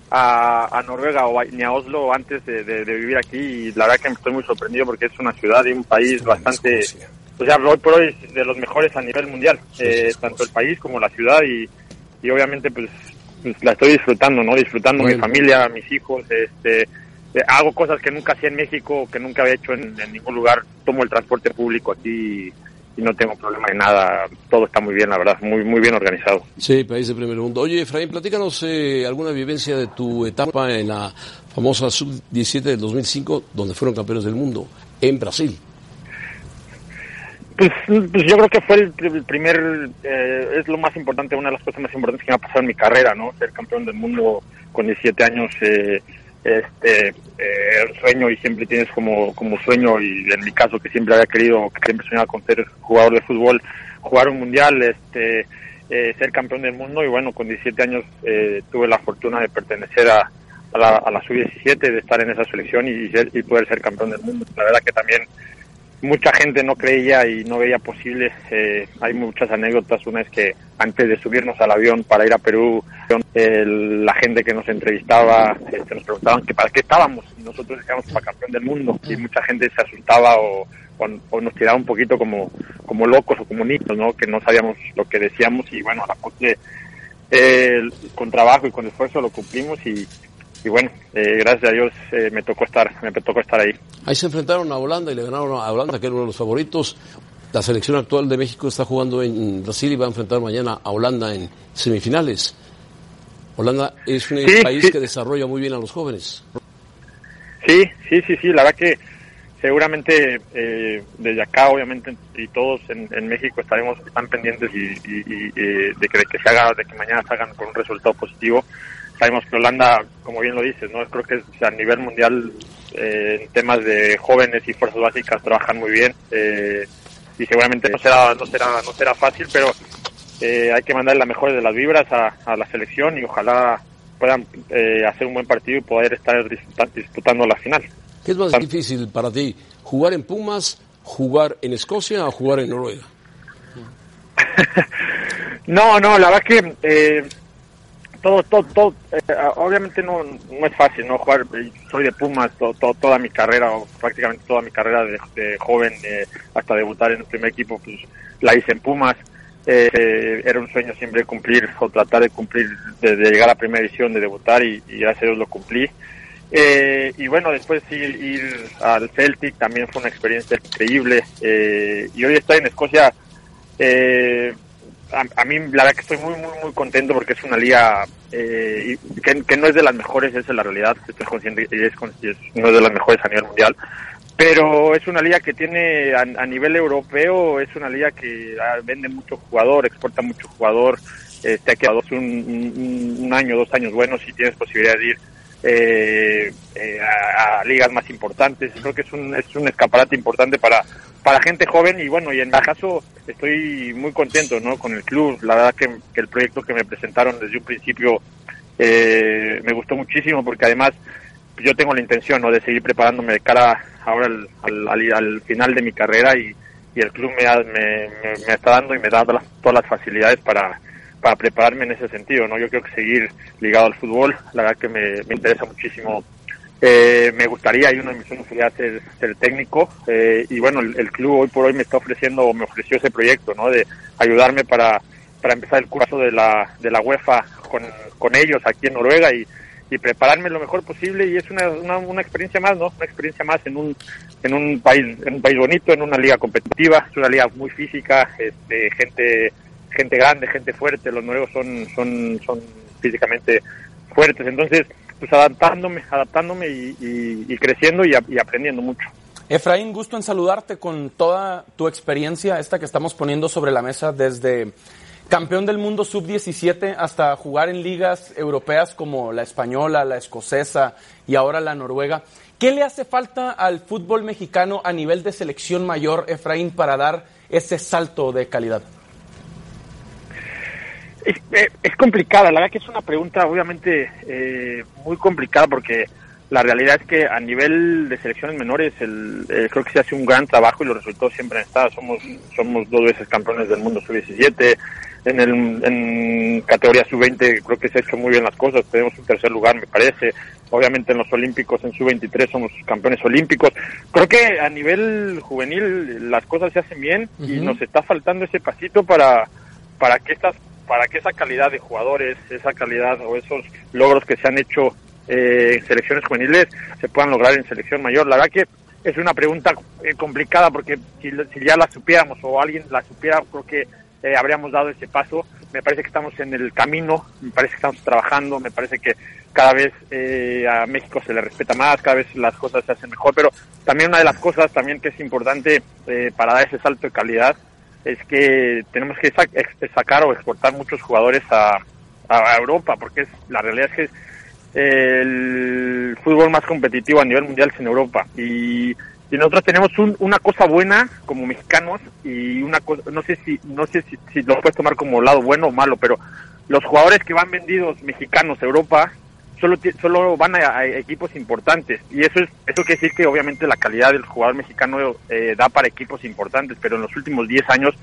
a, a Noruega o a- ni a Oslo antes de, de- de vivir aquí y la verdad que me estoy muy sorprendido porque es una ciudad y un país bastante, o sea, hoy por hoy es de los mejores a nivel mundial, eh, tanto el país como la ciudad y, y obviamente pues, la estoy disfrutando, ¿no? Disfrutando mi Bueno. familia, mis hijos, este, hago cosas que nunca hacía en México, que nunca había hecho en, en ningún lugar, tomo el transporte público aquí y, y no tengo problema en nada, todo está muy bien, la verdad, muy, muy bien organizado. Sí, país del primer mundo. Oye, Efraín, platícanos eh, alguna vivencia de tu etapa en la famosa Sub-17 del 2005, donde fueron campeones del mundo, en Brasil. Pues, pues yo creo que fue el, el primer, eh, es lo más importante, una de las cosas más importantes que me ha pasado en mi carrera, ¿no? Ser campeón del mundo con 17 años, eh, este, eh, sueño y siempre tienes como, como sueño y en mi caso que siempre había querido, que siempre soñaba con ser jugador de fútbol, jugar un mundial, este, eh, ser campeón del mundo y bueno, con 17 años eh, tuve la fortuna de pertenecer a, a la, la sub-17, de estar en esa selección y, y poder ser campeón del mundo. La verdad que también mucha gente no creía y no veía posible. Eh, hay muchas anécdotas. Una es que antes de subirnos al avión para ir a Perú, eh, la gente que nos entrevistaba este, nos preguntaban que para qué estábamos y nosotros decíamos para campeón del mundo y mucha gente se asustaba o, nos tiraba un poquito como, como locos o como niños, ¿no? que no sabíamos lo que decíamos y bueno, la cosa, eh, con trabajo y con esfuerzo lo cumplimos y, y bueno, eh, gracias a Dios eh, me tocó estar, me tocó estar ahí. Ahí se enfrentaron a Holanda y le ganaron a Holanda, que era uno de los favoritos. La selección actual de México está jugando en Brasil y va a enfrentar mañana a Holanda en semifinales. Holanda es un Sí, país sí. que desarrolla muy bien a los jóvenes. Sí, sí, sí, sí, la verdad que seguramente eh, desde acá, obviamente, y todos en, en México estaremos tan pendientes y, y- y, eh, de, que, de que se haga, de que mañana se hagan con un resultado positivo. Sabemos que Holanda, como bien lo dices, no creo que a nivel mundial eh, en temas de jóvenes y fuerzas básicas trabajan muy bien eh, y seguramente no será no será no será fácil, pero eh, hay que mandar las mejores de las vibras a, a la selección y ojalá puedan eh, hacer un buen partido y poder estar disputa- disputando la final. ¿Qué es más difícil para ti? ¿Jugar en Pumas, jugar en Escocia o jugar en Noruega? *laughs* No, no, la verdad que eh, todo, todo, todo, eh, obviamente no, no es fácil, ¿no? Jugar, eh, soy de Pumas to- to- toda mi carrera, o prácticamente toda mi carrera de, de joven, eh, hasta debutar en el primer equipo, pues la hice en Pumas. Eh, eh, era un sueño siempre cumplir o tratar de cumplir, de, de llegar a primera edición, de debutar y, y gracias a Dios lo cumplí. Eh, y bueno, después ir, ir al Celtic también fue una experiencia increíble. Eh, y hoy estar en Escocia, eh, a, a mí la verdad que estoy muy, muy, muy contento porque es una liga eh, que, que no es de las mejores, esa es la realidad. Estoy consciente y es, no es de las mejores a nivel mundial. Pero es una liga que tiene, a, nivel europeo, es una liga que ah, vende mucho jugador, exporta mucho jugador. eh, te ha quedado un, un, un año, dos años buenos y tienes posibilidad de ir eh, eh, a, a ligas más importantes. Creo que es un, es un escaparate importante para, para gente joven y bueno, y en mi caso estoy muy contento ¿no? con el club. La verdad que, el proyecto que me presentaron desde un principio eh, me gustó muchísimo porque además yo tengo la intención ¿no? de seguir preparándome de cara ahora al, al, al, al final de mi carrera y, y el club me, ha- me, me, me está dando y me da todas las, todas las facilidades para, para prepararme en ese sentido. ¿no? Yo quiero que seguir ligado al fútbol, la verdad que me, me interesa muchísimo. Eh, me gustaría, y uno de mis sueños sería ser, ser técnico, eh, y bueno, el, club hoy por hoy me está ofreciendo, me ofreció ese proyecto, ¿no? De ayudarme para, para empezar el curso de la, de la UEFA con, con ellos aquí en Noruega y, y prepararme lo mejor posible y es una, una, una experiencia más, ¿no? Una experiencia más en un, en un país, en un país bonito, en una liga competitiva, es una liga muy física, este, gente, gente grande, gente fuerte, los noruegos son, son, son físicamente fuertes, entonces, pues adaptándome, adaptándome y, creciendo y aprendiendo mucho. Efraín, gusto en saludarte con toda tu experiencia, esta que estamos poniendo sobre la mesa desde campeón del mundo sub-17 hasta jugar en ligas europeas como la española, la escocesa y ahora la noruega. ¿Qué le hace falta al fútbol mexicano a nivel de selección mayor, Efraín, para dar ese salto de calidad? Es, es complicada, la verdad que es una pregunta obviamente eh, muy complicada porque la realidad es que a nivel de selecciones menores el, eh, creo que se hace un gran trabajo y los resultados siempre han estado. Somos, somos dos veces campeones del mundo sub-17, en, el, en categoría sub-20 creo que se ha hecho muy bien las cosas, tenemos un tercer lugar me parece. Obviamente en los olímpicos en sub-23 somos campeones olímpicos. Creo que a nivel juvenil las cosas se hacen bien y nos está faltando ese pasito para, para que estas para que esa calidad de jugadores, esa calidad o esos logros que se han hecho eh, en selecciones juveniles se puedan lograr en selección mayor. La verdad que es una pregunta eh, complicada porque si, si ya la supiéramos o alguien la supiera, creo que eh, habríamos dado ese paso. Me parece que estamos en el camino, me parece que estamos trabajando, me parece que cada vez eh, a México se le respeta más, cada vez las cosas se hacen mejor, pero también una de las cosas también que es importante eh, para dar ese salto de calidad es que tenemos que sac- sacar o exportar muchos jugadores a, a Europa, porque es la realidad es que el fútbol más competitivo a nivel mundial es en Europa. Y, y nosotros tenemos un- una cosa buena como mexicanos y una cosa no sé si no sé si, si lo puedes tomar como lado bueno o malo, pero los jugadores que van vendidos mexicanos a Europa solo solo van a, a equipos importantes y eso es eso quiere decir que obviamente la calidad del jugador mexicano eh, da para equipos importantes, pero en los últimos 10 años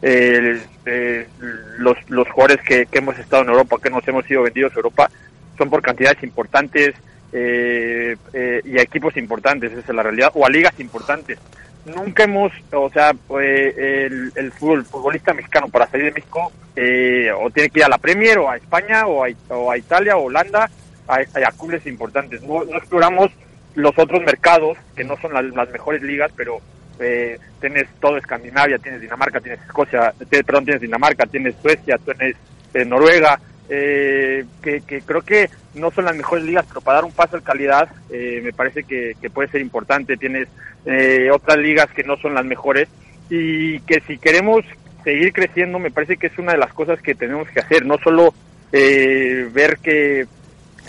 eh, eh, los, los jugadores que, que hemos estado en Europa, que nos hemos sido vendidos a Europa, son por cantidades importantes eh, eh, y a equipos importantes, esa es la realidad, o a ligas importantes. Nunca hemos, o sea, eh, el, el fútbol, futbolista mexicano para salir de México eh, o tiene que ir a la Premier o a España o a, o a Italia o Holanda a clubes importantes. No, exploramos los otros mercados que no son las, las mejores ligas, pero eh, tienes todo Escandinavia, tienes Dinamarca, tienes Escocia, te- perdón, tienes Dinamarca, tienes Suecia, tienes eh, Noruega, eh, que, que creo que no son las mejores ligas, pero para dar un paso de calidad eh, me parece que, que puede ser importante. Tienes eh, otras ligas que no son las mejores y que si queremos seguir creciendo me parece que es una de las cosas que tenemos que hacer, no solo eh, ver que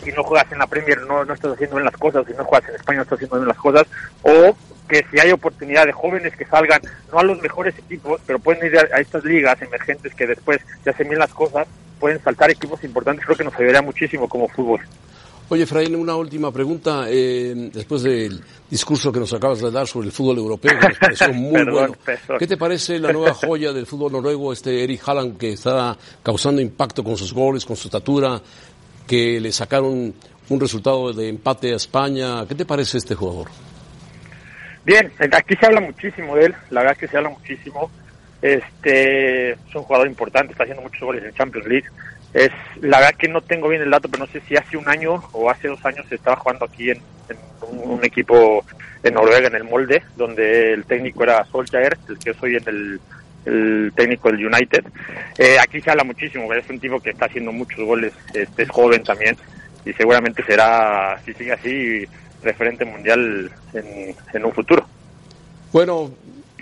si no juegas en la Premier no, no estás haciendo bien las cosas, si no juegas en España no estás haciendo bien las cosas, o que si hay oportunidad de jóvenes que salgan, no a los mejores equipos, pero pueden ir a, estas ligas emergentes que después se hacen bien las cosas, pueden saltar equipos importantes, creo que nos ayudaría muchísimo como fútbol. Oye, Efraín, una última pregunta. eh, después del discurso que nos acabas de dar sobre el fútbol europeo, que nos *laughs* pareció muy Perdón, bueno. perdón. ¿Qué te parece la nueva joya del fútbol noruego, este Eric Haaland, que está causando impacto con sus goles, con su estatura, que le sacaron un resultado de empate a España? ¿Qué te parece este jugador? Bien, aquí se habla muchísimo de él, la verdad es que se habla muchísimo. Este es un jugador importante, está haciendo muchos goles en Champions League. Es la verdad que no tengo bien el dato, pero no sé si hace un año o hace dos años estaba jugando aquí en, un, equipo en Noruega, en el Molde, donde el técnico era Solskjaer, el que yo soy en el, el técnico del United. Eh, aquí se habla muchísimo, es un tipo que está haciendo muchos goles, este es joven también y seguramente será, si sigue así, referente mundial en, en un futuro. Bueno,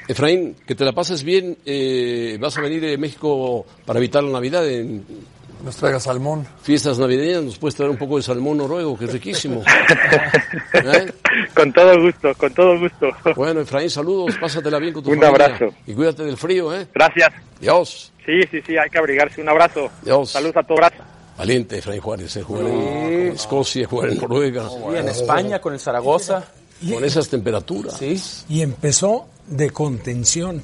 Efraín, que te la pases bien. eh, vas a venir de México para evitar la Navidad en Nos traiga salmón. fiestas navideñas. Nos puedes traer un poco de salmón noruego, que es riquísimo. *laughs* ¿Eh? Con todo gusto, con todo gusto. Bueno, Efraín, saludos. Pásatela bien con tu Un familia. abrazo. Y cuídate del frío, ¿eh? Gracias. Dios. Sí, sí, sí, hay que abrigarse. Un abrazo. Dios. Saludos a todos. Gracias. Valiente Efraín Juárez, ¿eh? jugar en Escocia, jugar en Noruega. Y en España con el Zaragoza. Con esas temperaturas. Sí. Y empezó de contención.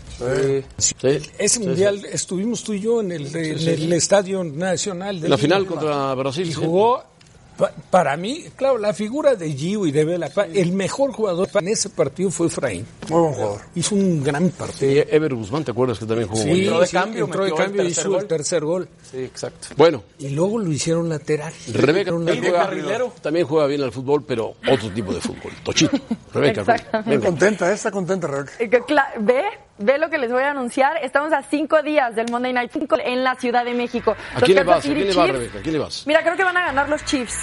Sí. Ese mundial estuvimos tú y yo en el, en el. Estadio Nacional. de La final contra Brasil. Y jugó, pa- para mí, claro, la figura de Gio y de Vela, el mejor jugador en ese partido fue Efraín. Muy buen jugador. Hizo un gran partido. Sí, Ever Guzmán, ¿te acuerdas que también jugó? Sí, entró de sí, cambio, entró de cambio y hizo gol. el tercer gol. Sí, exacto. Bueno, Y luego lo hicieron lateral. Rebeca también juega, carrilero. también juega bien al fútbol, pero otro tipo de fútbol. Tochito. *laughs* Rebeca, venga. Contenta, está contenta, Rebeca. Eh, ¿Ve? ¿Ve lo que les voy a anunciar? Estamos a cinco días del Monday Night Football en la Ciudad de México. ¿A Los quién le Kansas vas? ¿A City quién le vas, Chiefs- Rebeca? ¿A quién le vas? Mira, creo que van a ganar los Chiefs.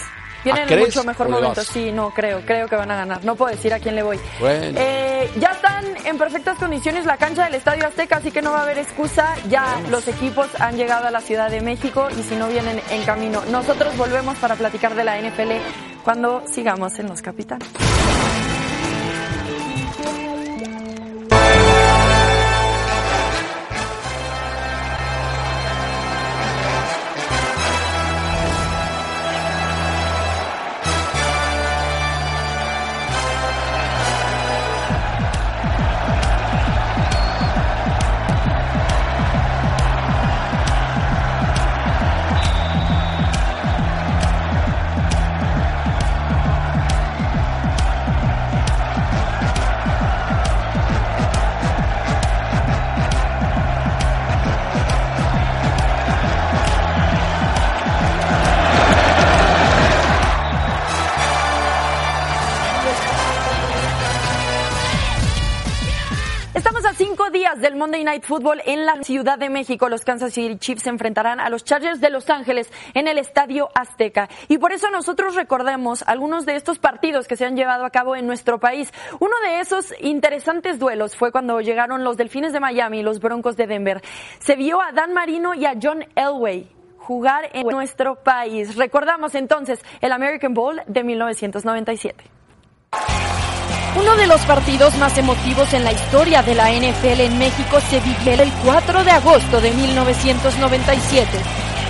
Vienen ¿Ah, en crees mucho mejor momento. vas? Sí, no, creo, creo que van a ganar. No puedo decir a quién le voy. Bueno. Eh, ya están en perfectas condiciones la cancha del Estadio Azteca, así que no va a haber excusa. Ya los equipos han llegado a la Ciudad de México y si no vienen en camino. Nosotros volvemos para platicar de la NFL cuando sigamos en Los Capitanes. Del Monday Night Football en la Ciudad de México. Los Kansas City Chiefs se enfrentarán a los Chargers de Los Ángeles en el Estadio Azteca. Y por eso nosotros recordemos algunos de estos partidos que se han llevado a cabo en nuestro país. Uno de esos interesantes duelos fue cuando llegaron los Delfines de Miami y los Broncos de Denver. Se vio a Dan Marino y a John Elway jugar en nuestro país. Recordamos entonces el American Bowl de 1997. Uno de los partidos más emotivos en la historia de la NFL en México se vivió el 4 de agosto de 1997.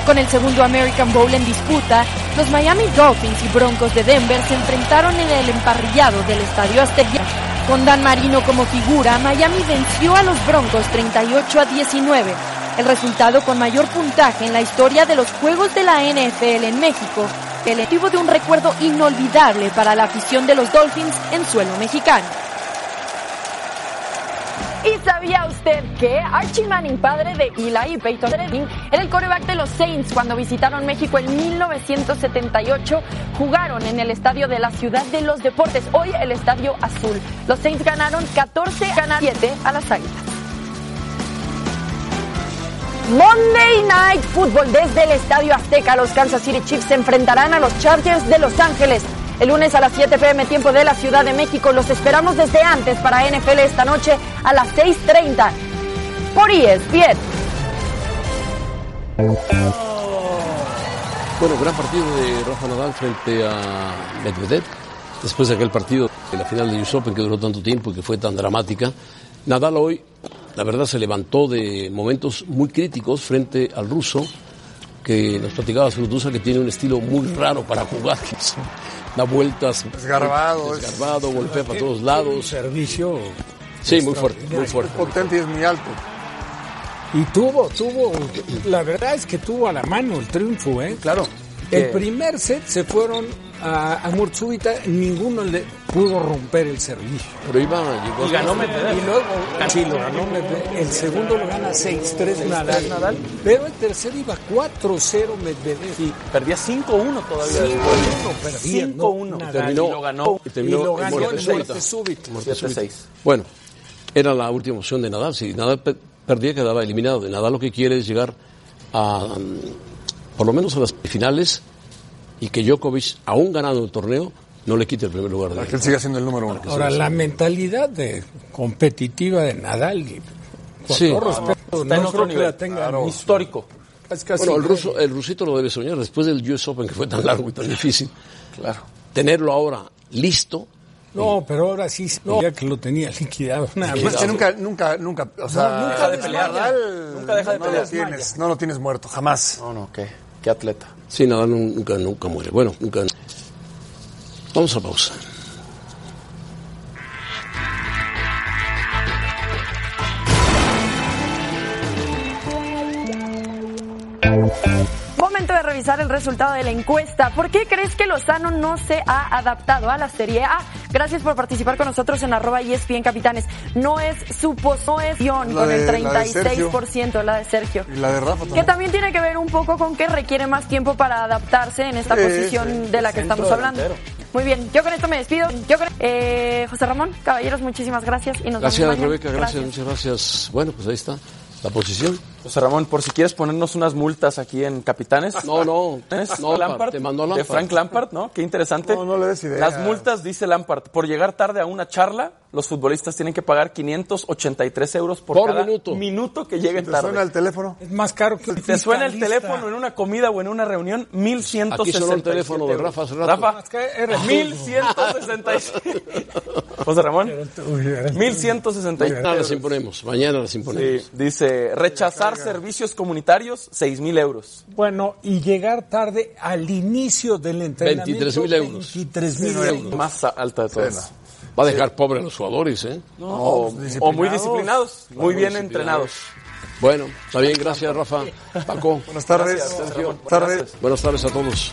Con el segundo American Bowl en disputa, los Miami Dolphins y Broncos de Denver se enfrentaron en el emparrillado del Estadio Azteca. Con Dan Marino como figura, Miami venció a los Broncos 38 a 19, el resultado con mayor puntaje en la historia de los Juegos de la NFL en México, el motivo de un recuerdo inolvidable para la afición de los Dolphins en suelo mexicano. ¿Y sabía usted que Archie Manning, padre de Eli y Peyton Manning, era el coreback de los Saints cuando visitaron México en 1978? Jugaron en el estadio de la Ciudad de los Deportes, hoy el Estadio Azul. Los Saints ganaron 14 a 7 a las Águilas. Monday Night Football desde el Estadio Azteca. Los Kansas City Chiefs se enfrentarán a los Chargers de Los Ángeles. El lunes a las 7 pm tiempo de la Ciudad de México. Los esperamos desde antes para NFL esta noche a las 6.30 por ESPN. Bueno, gran partido de Rafa Nadal frente a Medvedev. Después de aquel partido de la final de US Open que duró tanto tiempo y que fue tan dramática. Nadal hoy, la verdad, se levantó de momentos muy críticos frente al ruso, que nos platicaba Zurutusa que tiene un estilo muy raro para jugar, que es- da vueltas. Desgarbado, es- Desgarbado, golpea para todos Un lados. servicio. Sí, muy fuerte, muy fuerte. Potente y es muy alto. Y tuvo, tuvo, la verdad es que tuvo a la mano el triunfo, ¿eh? Claro. El primer set se fueron a, a muerte súbita, ninguno le pudo romper el servicio. Pero iba, llegó Y ganó Y Medvedev. luego, sí, lo ganó Medvedev. El segundo lo gana 6-3 Nadal. Nadal. Pero el tercero iba 4-0 Medvedev. Sí, perdía 5-1 todavía. 5-1 perdía, 5-1. no, Nadal. terminó, Y lo ganó. y Y terminó lo ganó muerte en súbita. muerte súbita. Muerte súbita. 7-6. Bueno, era la última opción de Nadal. Si Nadal pe- perdía, quedaba eliminado. De Nadal lo que quiere es llegar a, mm, por lo menos a las finales y que Djokovic, aún ganando el torneo, no le quite el primer lugar. Para que él siga siendo el número uno. Ahora, la mentalidad de competitiva de Nadal, y con Sí. todo No, respeto, en no otro creo que nivel. la tenga Claro. histórico. Es casi Bueno, el, ruso, el rusito lo debe soñar después del US Open que fue tan largo y tan difícil. Claro. Tenerlo ahora listo. No, pero ahora sí, no, ya que lo tenía liquidado. Nada Es más. que nunca, nunca, nunca, o sea, No, nunca de pelear. Nadal Nunca deja de no pelear. Lo tienes, no lo tienes muerto, jamás. No, no, qué, qué atleta. Sí, Nadal nunca, nunca muere. Bueno, nunca. Vamos a pausa. Momento de revisar el resultado de la encuesta. ¿Por qué crees que Lozano no se ha adaptado a la Serie A? Gracias por participar con nosotros en arroba ESPN Capitanes. No es suposición La con de- el la de Sergio. 36%, la de Sergio. Y la de Rafa Que también. también tiene que ver un poco con que requiere más tiempo para adaptarse en esta Sí, posición sí. de la que estamos hablando. Muy bien, yo con esto me despido. Yo con- eh, José Ramón, caballeros, muchísimas gracias y nos Gracias, vemos mañana. Rebeca. Gracias, muchas gracias. Bueno, pues ahí está la posición. José Ramón, por si quieres ponernos unas multas aquí en Capitanes. No, no. ¿Es No, Lampard? te mandó De. Frank Lampard, ¿no? Qué interesante. No, no le des idea. Las multas, dice Lampard, por llegar tarde a una charla, los futbolistas tienen que pagar 583 euros por, Por cada minuto. que lleguen ¿Te tarde. suena el teléfono? Es más caro que el Te suena el teléfono en una comida o en una reunión, 1167 Aquí sonó el teléfono de. Rafa hace rato. Rafa, Es que eres tú. 1167. José Ramón, Uy, eres tú. 1167 Mañana las imponemos. Mañana las imponemos. Sí, dice, rechazar servicios comunitarios, 6 mil euros. Bueno, y llegar tarde al inicio del entrenamiento. 23.000 euros. 23.000 euros. Más alta de todas. Va a dejar pobre a los jugadores, ¿eh? o, o muy disciplinados, muy bien entrenados. Bueno, está bien. Gracias, Rafa. Paco. Buenas tardes. Gracias, Sergio. Buenas tardes. Buenas tardes a todos.